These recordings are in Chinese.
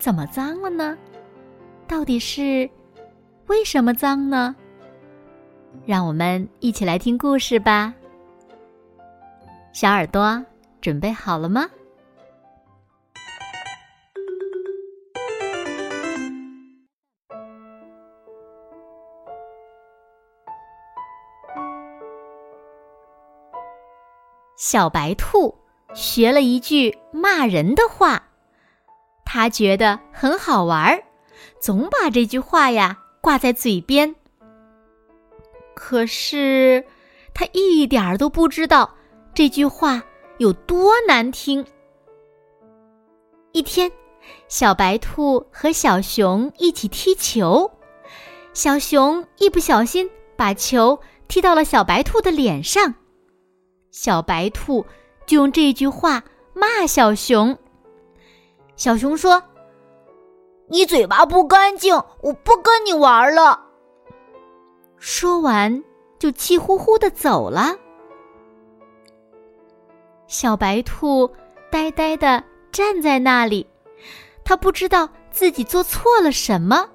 怎么脏了呢？到底是为什么脏呢？让我们一起来听故事吧。小耳朵准备好了吗？小白兔。学了一句骂人的话，他觉得很好玩儿，总把这句话呀挂在嘴边。可是他一点儿都不知道这句话有多难听。一天，小白兔和小熊一起踢球，小熊一不小心把球踢到了小白兔的脸上，小白兔。就用这句话骂小熊。小熊说：“你嘴巴不干净，我不跟你玩了。”说完就气呼呼的走了。小白兔呆呆的站在那里，他不知道自己做错了什么。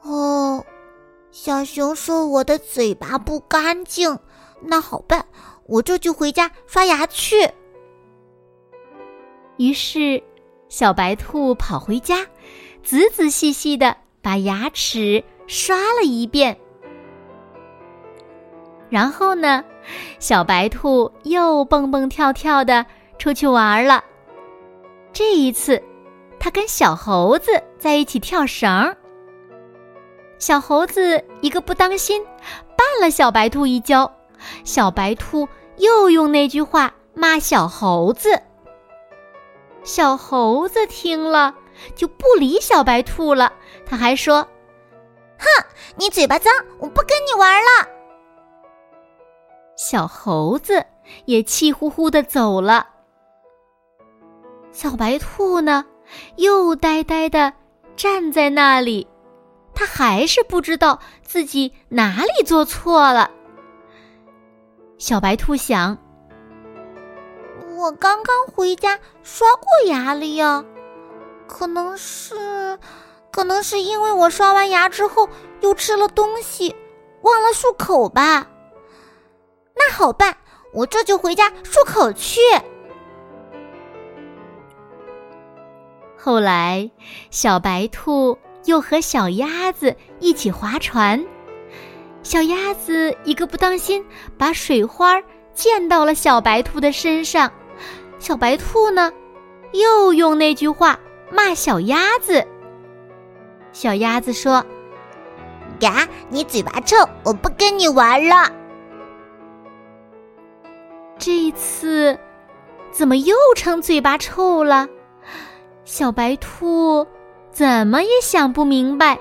哦，小熊说我的嘴巴不干净，那好办。我这就回家刷牙去。于是，小白兔跑回家，仔仔细细的把牙齿刷了一遍。然后呢，小白兔又蹦蹦跳跳的出去玩了。这一次，它跟小猴子在一起跳绳。小猴子一个不当心，绊了小白兔一跤。小白兔又用那句话骂小猴子，小猴子听了就不理小白兔了。他还说：“哼，你嘴巴脏，我不跟你玩了。”小猴子也气呼呼的走了。小白兔呢，又呆呆的站在那里，他还是不知道自己哪里做错了。小白兔想：“我刚刚回家刷过牙了呀，可能是，可能是因为我刷完牙之后又吃了东西，忘了漱口吧。那好办，我这就回家漱口去。”后来，小白兔又和小鸭子一起划船。小鸭子一个不当心，把水花溅到了小白兔的身上。小白兔呢，又用那句话骂小鸭子。小鸭子说：“呀，你嘴巴臭，我不跟你玩了。”这次怎么又成嘴巴臭了？小白兔怎么也想不明白。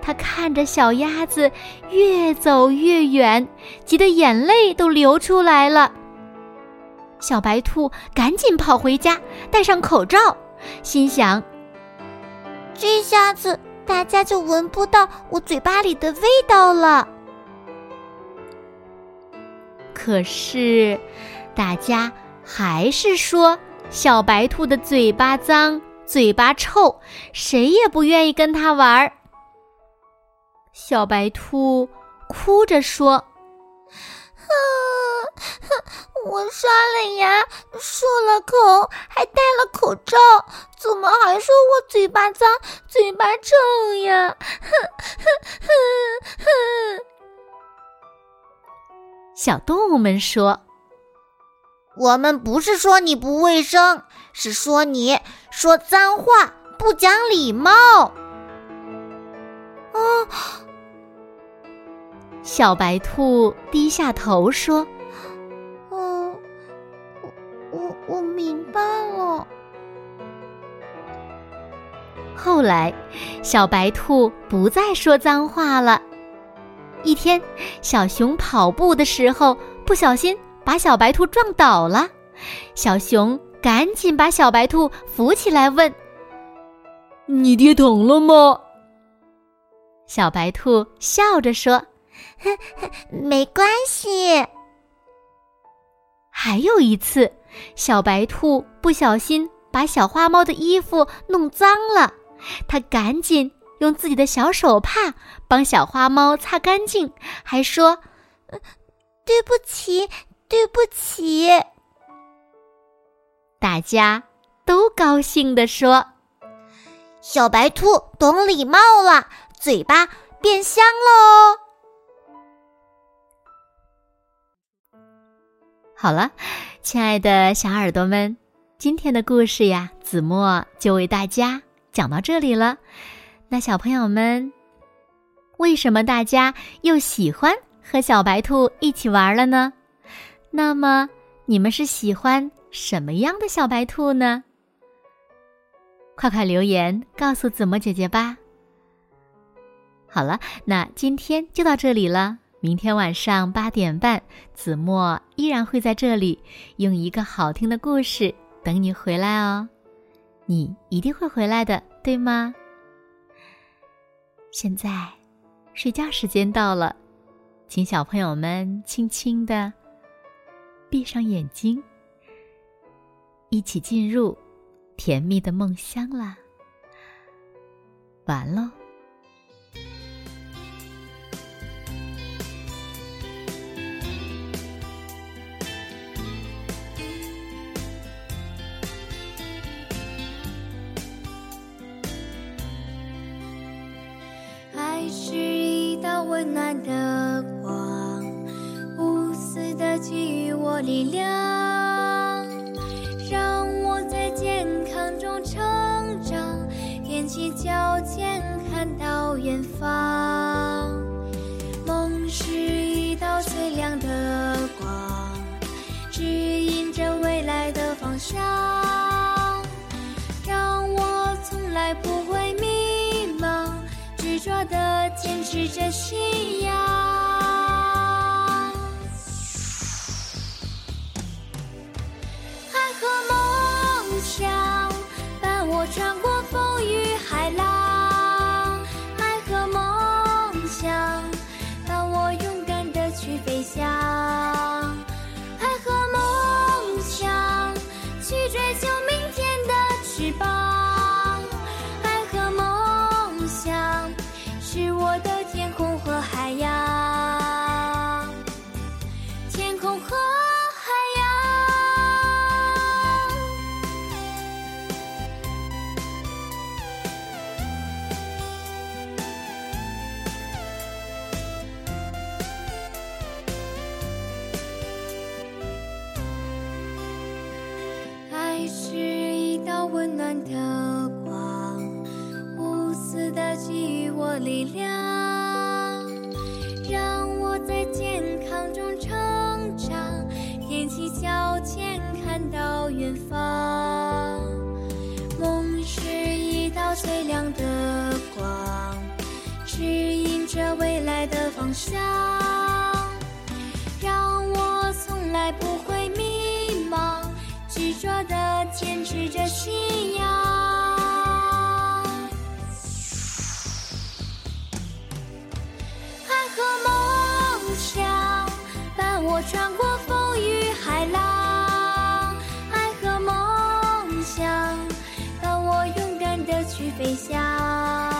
他看着小鸭子越走越远，急得眼泪都流出来了。小白兔赶紧跑回家，戴上口罩，心想：这下子大家就闻不到我嘴巴里的味道了。可是，大家还是说小白兔的嘴巴脏，嘴巴臭，谁也不愿意跟他玩儿。小白兔哭着说：“ 我刷了牙，漱了口，还戴了口罩，怎么还说我嘴巴脏、嘴巴臭呀？”哼哼哼哼。小动物们说：“我们不是说你不卫生，是说你说脏话，不讲礼貌。”啊。小白兔低下头说：“哦，我我我明白了。”后来，小白兔不再说脏话了。一天，小熊跑步的时候不小心把小白兔撞倒了，小熊赶紧把小白兔扶起来，问：“你跌疼了吗？”小白兔笑着说：“ 没关系。”还有一次，小白兔不小心把小花猫的衣服弄脏了，它赶紧用自己的小手帕帮小花猫擦干净，还说：“对不起，对不起。”大家都高兴地说：“小白兔懂礼貌了。”嘴巴变香了哦！好了，亲爱的小耳朵们，今天的故事呀，子墨就为大家讲到这里了。那小朋友们，为什么大家又喜欢和小白兔一起玩了呢？那么你们是喜欢什么样的小白兔呢？快快留言告诉子墨姐姐吧。好了，那今天就到这里了。明天晚上八点半，子墨依然会在这里，用一个好听的故事等你回来哦。你一定会回来的，对吗？现在，睡觉时间到了，请小朋友们轻轻的闭上眼睛，一起进入甜蜜的梦乡啦。完喽。给予我力量，让我在健康中成长，踮起脚尖看到远方。梦是一道最亮的光，指引着未来的方向，飞翔，力量，让我在健康中成长，踮起脚尖看到远方。梦是一道最亮的光，指引着未来的方向。让我从来不会迷茫，执着的坚持着信仰。穿过风雨海浪，爱和梦想伴我勇敢的去飞翔。